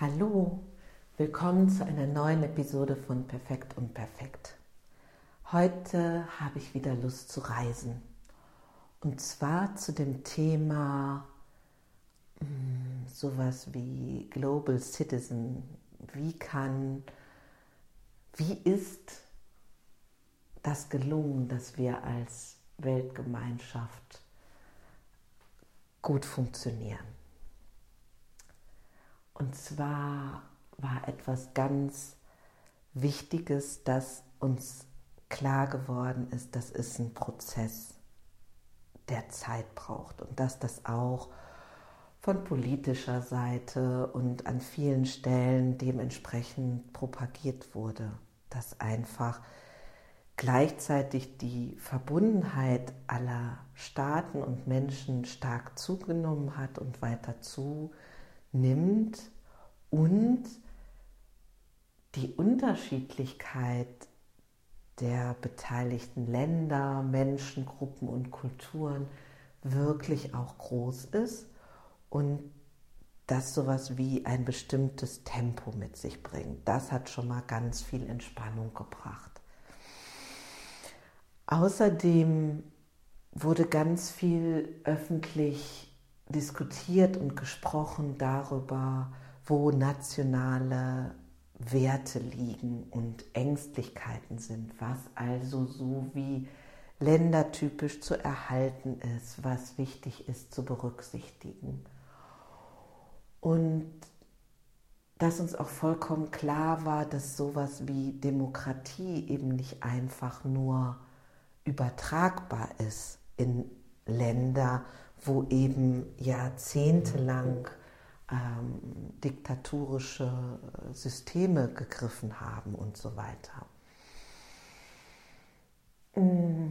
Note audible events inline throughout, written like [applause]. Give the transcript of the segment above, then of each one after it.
Hallo, willkommen zu einer neuen Episode von Perfekt und Perfekt. Heute habe ich wieder Lust zu reisen. Und zwar zu dem Thema hm, sowas wie Global Citizen. Wie kann, wie ist das gelungen, dass wir als Weltgemeinschaft gut funktionieren? Und zwar war etwas ganz Wichtiges, das uns klar geworden ist, das ist ein Prozess, der Zeit braucht und dass das auch von politischer Seite und an vielen Stellen dementsprechend propagiert wurde, dass einfach gleichzeitig die Verbundenheit aller Staaten und Menschen stark zugenommen hat und weiter zunimmt nimmt und die Unterschiedlichkeit der beteiligten Länder, Menschengruppen und Kulturen wirklich auch groß ist und das sowas wie ein bestimmtes Tempo mit sich bringt. Das hat schon mal ganz viel Entspannung gebracht. Außerdem wurde ganz viel öffentlich diskutiert und gesprochen darüber, wo nationale Werte liegen und Ängstlichkeiten sind, was also so wie ländertypisch zu erhalten ist, was wichtig ist zu berücksichtigen. Und dass uns auch vollkommen klar war, dass sowas wie Demokratie eben nicht einfach nur übertragbar ist in Länder, wo eben jahrzehntelang ähm, diktatorische Systeme gegriffen haben und so weiter. Mm,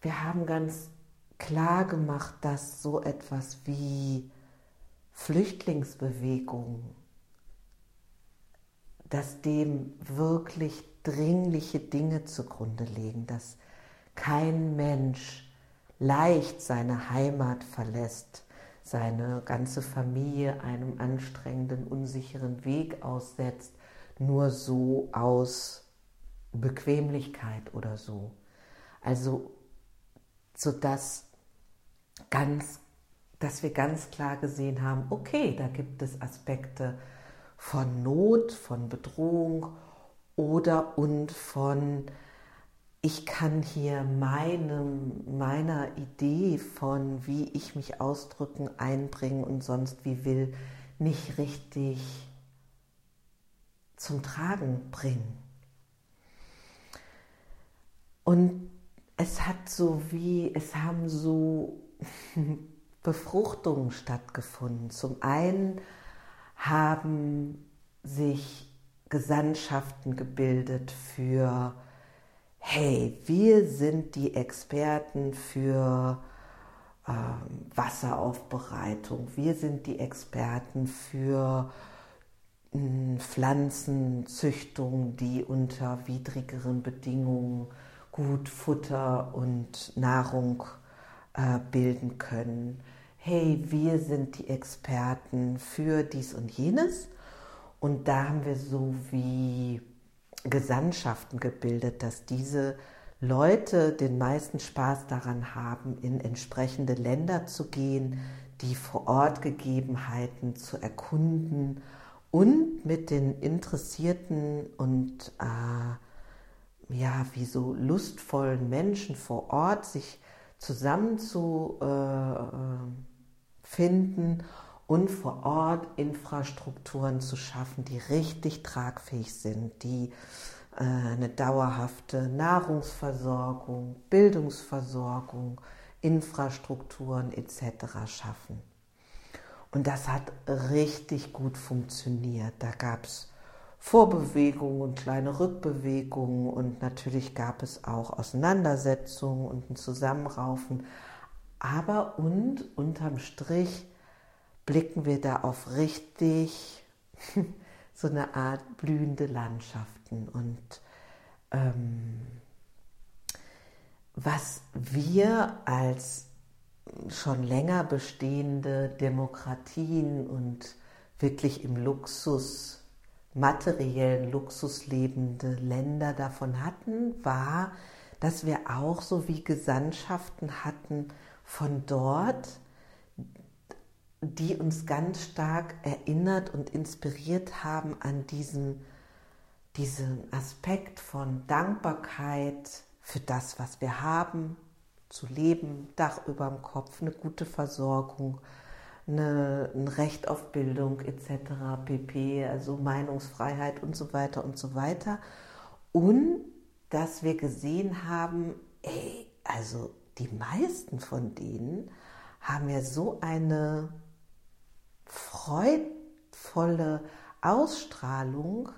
wir haben ganz klar gemacht, dass so etwas wie Flüchtlingsbewegung, dass dem wirklich dringliche Dinge zugrunde liegen, dass kein Mensch leicht seine Heimat verlässt, seine ganze Familie einem anstrengenden, unsicheren Weg aussetzt, nur so aus Bequemlichkeit oder so. Also, so dass ganz, dass wir ganz klar gesehen haben, okay, da gibt es Aspekte von Not, von Bedrohung oder und von ich kann hier meinem, meiner Idee von, wie ich mich ausdrücken, einbringen und sonst wie will, nicht richtig zum Tragen bringen. Und es hat so wie, es haben so [laughs] Befruchtungen stattgefunden. Zum einen haben sich Gesandtschaften gebildet für hey, wir sind die Experten für ähm, Wasseraufbereitung, wir sind die Experten für hm, Pflanzenzüchtung, die unter widrigeren Bedingungen gut Futter und Nahrung äh, bilden können. Hey, wir sind die Experten für dies und jenes. Und da haben wir so wie Gesandtschaften gebildet, dass diese Leute den meisten Spaß daran haben, in entsprechende Länder zu gehen, die vor Ort Gegebenheiten zu erkunden und mit den Interessierten und äh, ja, wie so lustvollen Menschen vor Ort sich zusammenzufinden äh, und vor Ort Infrastrukturen zu schaffen, die richtig tragfähig sind, die äh, eine dauerhafte Nahrungsversorgung, Bildungsversorgung, Infrastrukturen etc. schaffen. Und das hat richtig gut funktioniert. Da gab es Vorbewegungen und kleine Rückbewegungen und natürlich gab es auch Auseinandersetzungen und ein Zusammenraufen. Aber und unterm Strich blicken wir da auf richtig [laughs] so eine Art blühende Landschaften. Und ähm, was wir als schon länger bestehende Demokratien und wirklich im Luxus, materiellen Luxus lebende Länder davon hatten, war, dass wir auch so wie Gesandtschaften hatten von dort, die uns ganz stark erinnert und inspiriert haben an diesen, diesen Aspekt von Dankbarkeit für das, was wir haben, zu leben, Dach über dem Kopf, eine gute Versorgung, eine, ein Recht auf Bildung etc., pp., also Meinungsfreiheit und so weiter und so weiter. Und dass wir gesehen haben, ey, also die meisten von denen haben ja so eine freudvolle Ausstrahlung,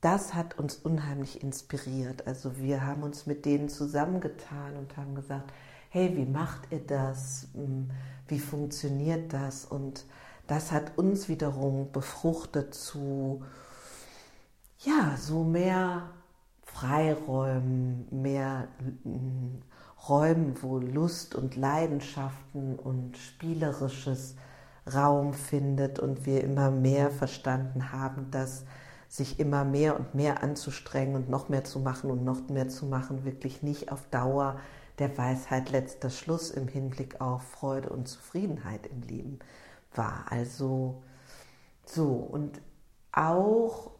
das hat uns unheimlich inspiriert. Also wir haben uns mit denen zusammengetan und haben gesagt, hey, wie macht ihr das? Hm, wie funktioniert das? Und das hat uns wiederum befruchtet zu, ja, so mehr Freiräumen, mehr hm, Räumen, wo Lust und Leidenschaften und Spielerisches Raum findet und wir immer mehr verstanden haben, dass sich immer mehr und mehr anzustrengen und noch mehr zu machen und noch mehr zu machen, wirklich nicht auf Dauer der Weisheit letzter Schluss im Hinblick auf Freude und Zufriedenheit im Leben war. Also so und auch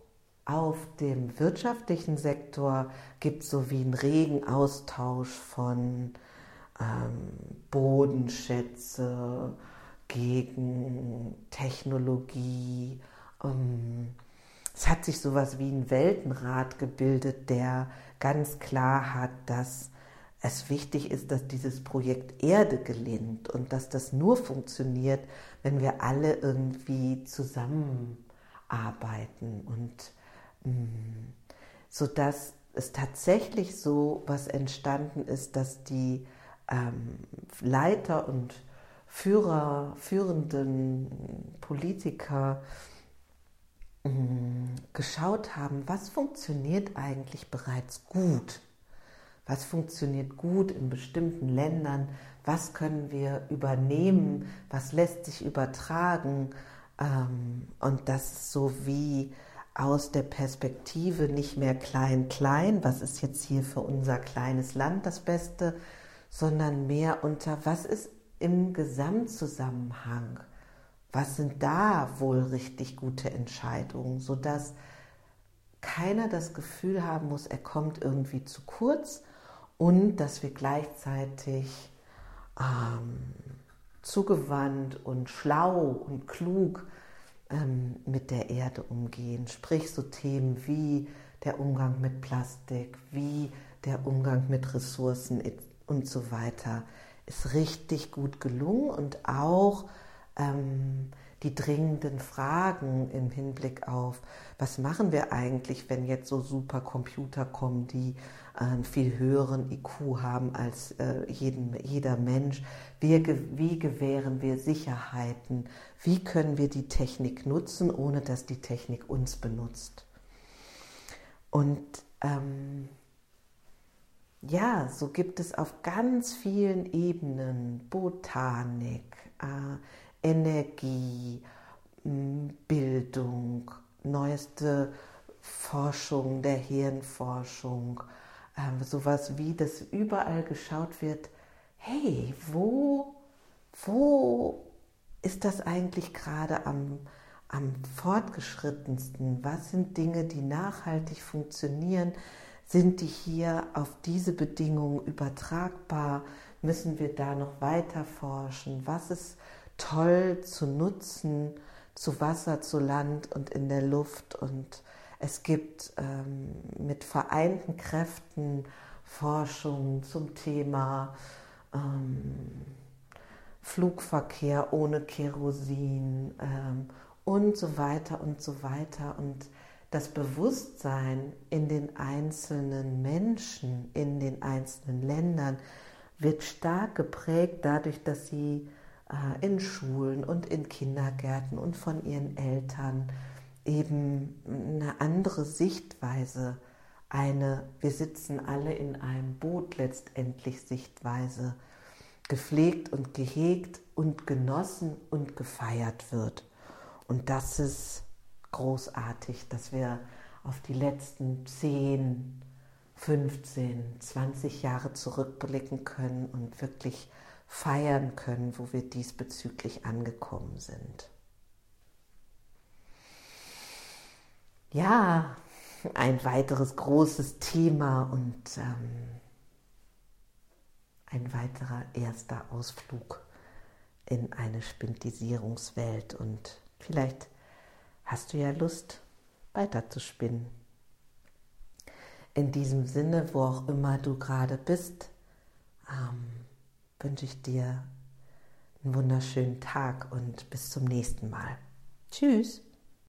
auf dem wirtschaftlichen Sektor gibt es so wie einen regen Austausch von ähm, Bodenschätze, gegen Technologie. Ähm, es hat sich sowas wie ein Weltenrat gebildet, der ganz klar hat, dass es wichtig ist, dass dieses Projekt Erde gelingt und dass das nur funktioniert, wenn wir alle irgendwie zusammenarbeiten und mm, so dass es tatsächlich so was entstanden ist, dass die ähm, Leiter und Führer, führenden Politiker mm, geschaut haben, was funktioniert eigentlich bereits gut, was funktioniert gut in bestimmten Ländern, was können wir übernehmen, was lässt sich übertragen? Ähm, und das so wie aus der Perspektive nicht mehr klein klein, was ist jetzt hier für unser kleines Land das Beste, sondern mehr unter was ist im Gesamtzusammenhang, was sind da wohl richtig gute Entscheidungen, sodass keiner das Gefühl haben muss, er kommt irgendwie zu kurz und dass wir gleichzeitig ähm, zugewandt und schlau und klug ähm, mit der Erde umgehen. Sprich so Themen wie der Umgang mit Plastik, wie der Umgang mit Ressourcen und so weiter ist richtig gut gelungen und auch ähm, die dringenden Fragen im Hinblick auf, was machen wir eigentlich, wenn jetzt so Supercomputer kommen, die einen viel höheren IQ haben als äh, jeden, jeder Mensch. Wie, wie gewähren wir Sicherheiten? Wie können wir die Technik nutzen, ohne dass die Technik uns benutzt? Und ähm, ja, so gibt es auf ganz vielen Ebenen Botanik, äh, Energie, Bildung, neueste Forschung der Hirnforschung, äh, sowas wie, dass überall geschaut wird, hey, wo, wo ist das eigentlich gerade am, am fortgeschrittensten? Was sind Dinge, die nachhaltig funktionieren? Sind die hier auf diese Bedingungen übertragbar? Müssen wir da noch weiter forschen? Was ist toll zu nutzen zu Wasser, zu Land und in der Luft? Und es gibt ähm, mit vereinten Kräften Forschung zum Thema ähm, Flugverkehr ohne Kerosin ähm, und so weiter und so weiter. Und das Bewusstsein in den einzelnen Menschen, in den einzelnen Ländern wird stark geprägt dadurch, dass sie äh, in Schulen und in Kindergärten und von ihren Eltern eben eine andere Sichtweise, eine wir sitzen alle in einem Boot letztendlich Sichtweise gepflegt und gehegt und genossen und gefeiert wird. Und das ist großartig, dass wir auf die letzten 10, 15, 20 Jahre zurückblicken können und wirklich feiern können, wo wir diesbezüglich angekommen sind. Ja, ein weiteres großes Thema und ähm, ein weiterer erster Ausflug in eine Spindisierungswelt und vielleicht hast du ja Lust weiter zu spinnen. In diesem Sinne, wo auch immer du gerade bist, ähm, wünsche ich dir einen wunderschönen Tag und bis zum nächsten Mal. Tschüss.